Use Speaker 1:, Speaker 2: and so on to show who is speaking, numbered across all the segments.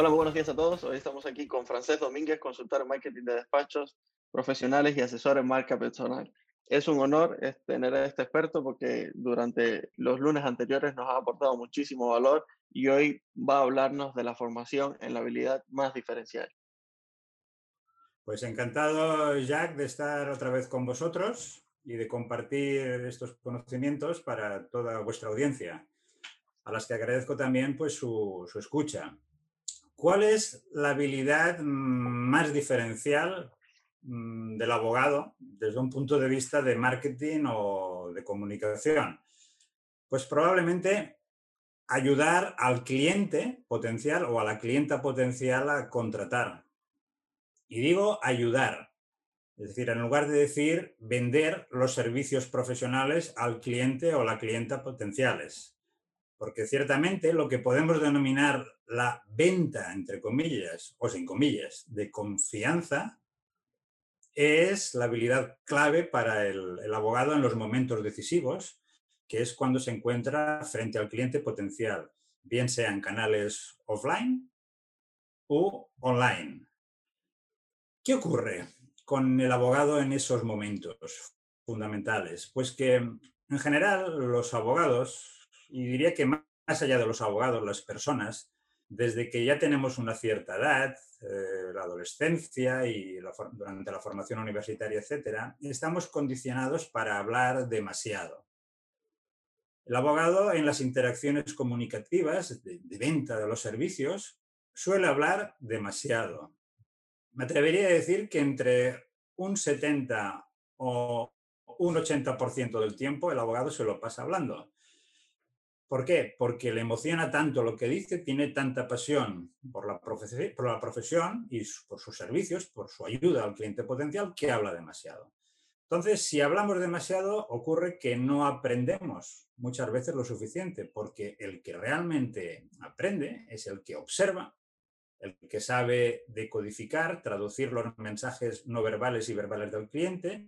Speaker 1: Hola, muy buenos días a todos. Hoy estamos aquí con Francés Domínguez, consultor en marketing de despachos profesionales y asesor en marca personal. Es un honor tener a este experto porque durante los lunes anteriores nos ha aportado muchísimo valor y hoy va a hablarnos de la formación en la habilidad más diferencial.
Speaker 2: Pues encantado, Jack, de estar otra vez con vosotros y de compartir estos conocimientos para toda vuestra audiencia, a las que agradezco también pues, su, su escucha. ¿Cuál es la habilidad más diferencial mm, del abogado desde un punto de vista de marketing o de comunicación? Pues probablemente ayudar al cliente potencial o a la clienta potencial a contratar. Y digo ayudar. Es decir, en lugar de decir vender los servicios profesionales al cliente o la clienta potenciales porque ciertamente lo que podemos denominar la venta, entre comillas, o sin comillas, de confianza, es la habilidad clave para el, abogado en los momentos decisivos, que es cuando se encuentra frente al cliente potencial, bien sea en canales offline o online. ¿Qué ocurre con el abogado en esos momentos fundamentales? Pues que en general los abogados y diría que más allá de los abogados, las personas, desde que ya tenemos una cierta edad, eh, la adolescencia y durante la formación universitaria, etcétera, estamos condicionados para hablar demasiado. El abogado en las interacciones comunicativas de, de venta de los servicios suele hablar demasiado. Me atrevería a decir que entre un 70 o un 80% del tiempo el abogado se lo pasa hablando. ¿Por qué? Porque le emociona tanto lo que dice, tiene tanta pasión por la, profesión y por sus servicios, por su ayuda al cliente potencial, que habla demasiado. Entonces, si hablamos demasiado, ocurre que no aprendemos muchas veces lo suficiente, porque el que realmente aprende es el que observa, el que sabe decodificar, traducir los mensajes no verbales y verbales del cliente.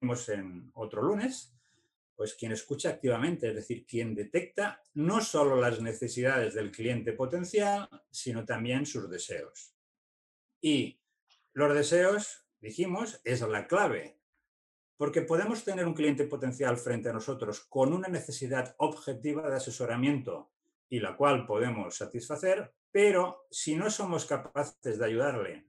Speaker 2: En otro lunes pues quien escucha activamente, es decir, quien detecta no solo las necesidades del cliente potencial, sino también sus deseos. Y los deseos, dijimos, es la clave, porque podemos tener un cliente potencial frente a nosotros con una necesidad objetiva de asesoramiento y la cual podemos satisfacer, pero si no somos capaces de ayudarle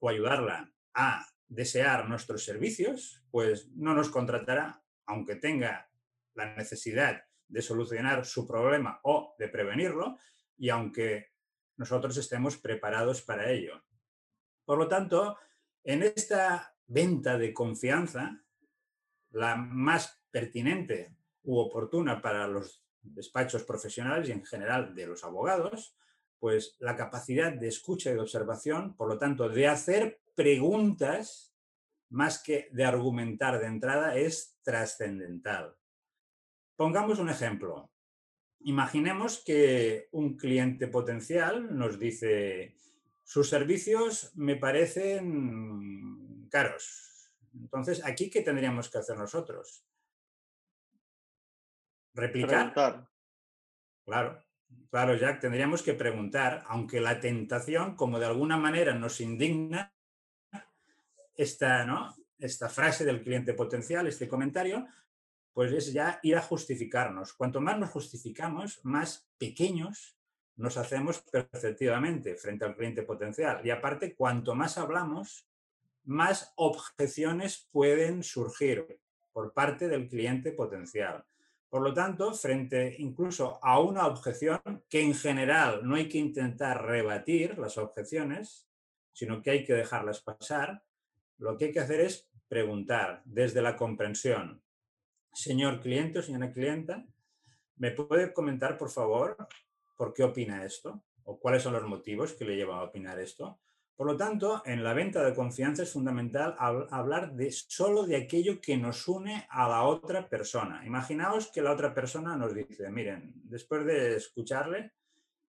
Speaker 2: o ayudarla a desear nuestros servicios, pues no nos contratará aunque tenga la necesidad de solucionar su problema o de prevenirlo, y aunque nosotros estemos preparados para ello. Por lo tanto, en esta venta de confianza, la más pertinente u oportuna para los despachos profesionales y en general de los abogados, pues la capacidad de escucha y de observación, por lo tanto, de hacer preguntas más que de argumentar de entrada, es trascendental. Pongamos un ejemplo. Imaginemos que un cliente potencial nos dice, sus servicios me parecen caros. Entonces, ¿aquí qué tendríamos que hacer nosotros? ¿Replicar? Claro, claro, Jack, tendríamos que preguntar, aunque la tentación, como de alguna manera nos indigna, esta, ¿no? esta frase del cliente potencial, este comentario, pues es ya ir a justificarnos. Cuanto más nos justificamos, más pequeños nos hacemos perceptivamente frente al cliente potencial. Y aparte, cuanto más hablamos, más objeciones pueden surgir por parte del cliente potencial. Por lo tanto, frente incluso a una objeción que en general no hay que intentar rebatir las objeciones, sino que hay que dejarlas pasar, lo que hay que hacer es preguntar desde la comprensión. Señor cliente o señora clienta, ¿me puede comentar, por favor, por qué opina esto? o cuáles son los motivos que le llevan a opinar esto. Por lo tanto, en la venta de confianza es fundamental hablar solo de aquello que nos une a la otra persona. Imaginaos que la otra persona nos dice, miren, después de escucharle,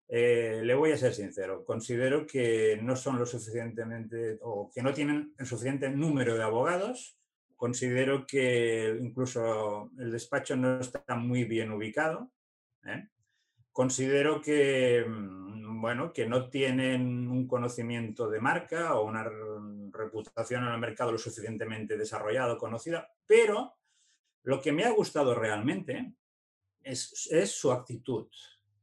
Speaker 2: eh, le voy a ser sincero, considero que no son lo suficientemente o que no tienen el suficiente número de abogados. Considero que incluso el despacho no está muy bien ubicado. ¿eh? Considero que mm, bueno, que no tienen un conocimiento de marca o una reputación en el mercado lo suficientemente desarrollado, conocida, pero lo que me ha gustado realmente es, su actitud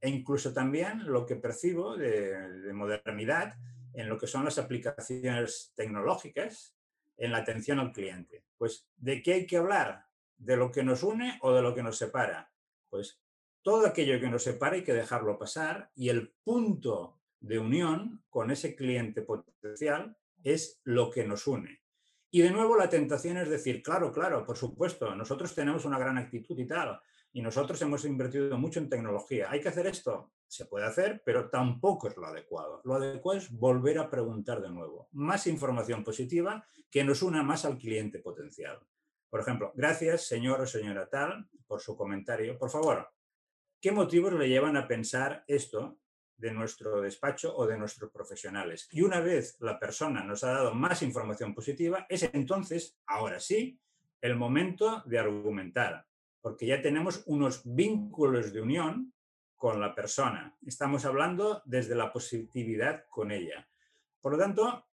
Speaker 2: e incluso también lo que percibo de, modernidad en lo que son las aplicaciones tecnológicas en la atención al cliente. Pues, ¿de qué hay que hablar? ¿De lo que nos une o de lo que nos separa? Pues todo aquello que nos separa hay que dejarlo pasar y el punto de unión con ese cliente potencial es lo que nos une. Y de nuevo la tentación es decir, claro, claro, por supuesto, nosotros tenemos una gran actitud y tal, y nosotros hemos invertido mucho en tecnología. ¿Hay que hacer esto? Se puede hacer, pero tampoco es lo adecuado. Lo adecuado es volver a preguntar de nuevo. Más información positiva que nos una más al cliente potencial. Por ejemplo, gracias, señor o señora tal, por su comentario. Por favor, ¿Qué motivos le llevan a pensar esto de nuestro despacho o de nuestros profesionales? Y una vez la persona nos ha dado más información positiva, es entonces, ahora sí, el momento de argumentar, porque ya tenemos unos vínculos de unión con la persona. Estamos hablando desde la positividad con ella. Por lo tanto,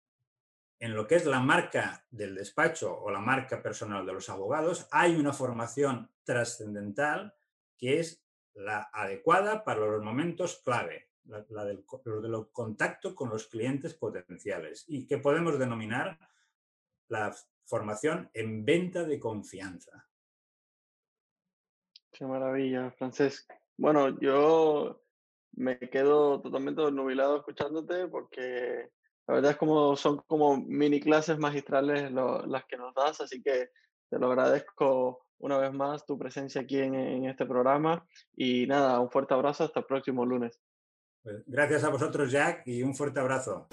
Speaker 2: en lo que es la marca del despacho o la marca personal de los abogados, hay una formación trascendental que es la adecuada para los momentos clave, la, del, contacto con los clientes potenciales y que podemos denominar la formación en venta de confianza.
Speaker 1: Qué maravilla, Francesc. Bueno, yo me quedo totalmente nubilado escuchándote porque la verdad es como son como mini clases magistrales las que nos das, así que te lo agradezco una vez más tu presencia aquí en, este programa y nada, un fuerte abrazo hasta el próximo lunes.
Speaker 2: Pues gracias a vosotros, Jack, y un fuerte abrazo.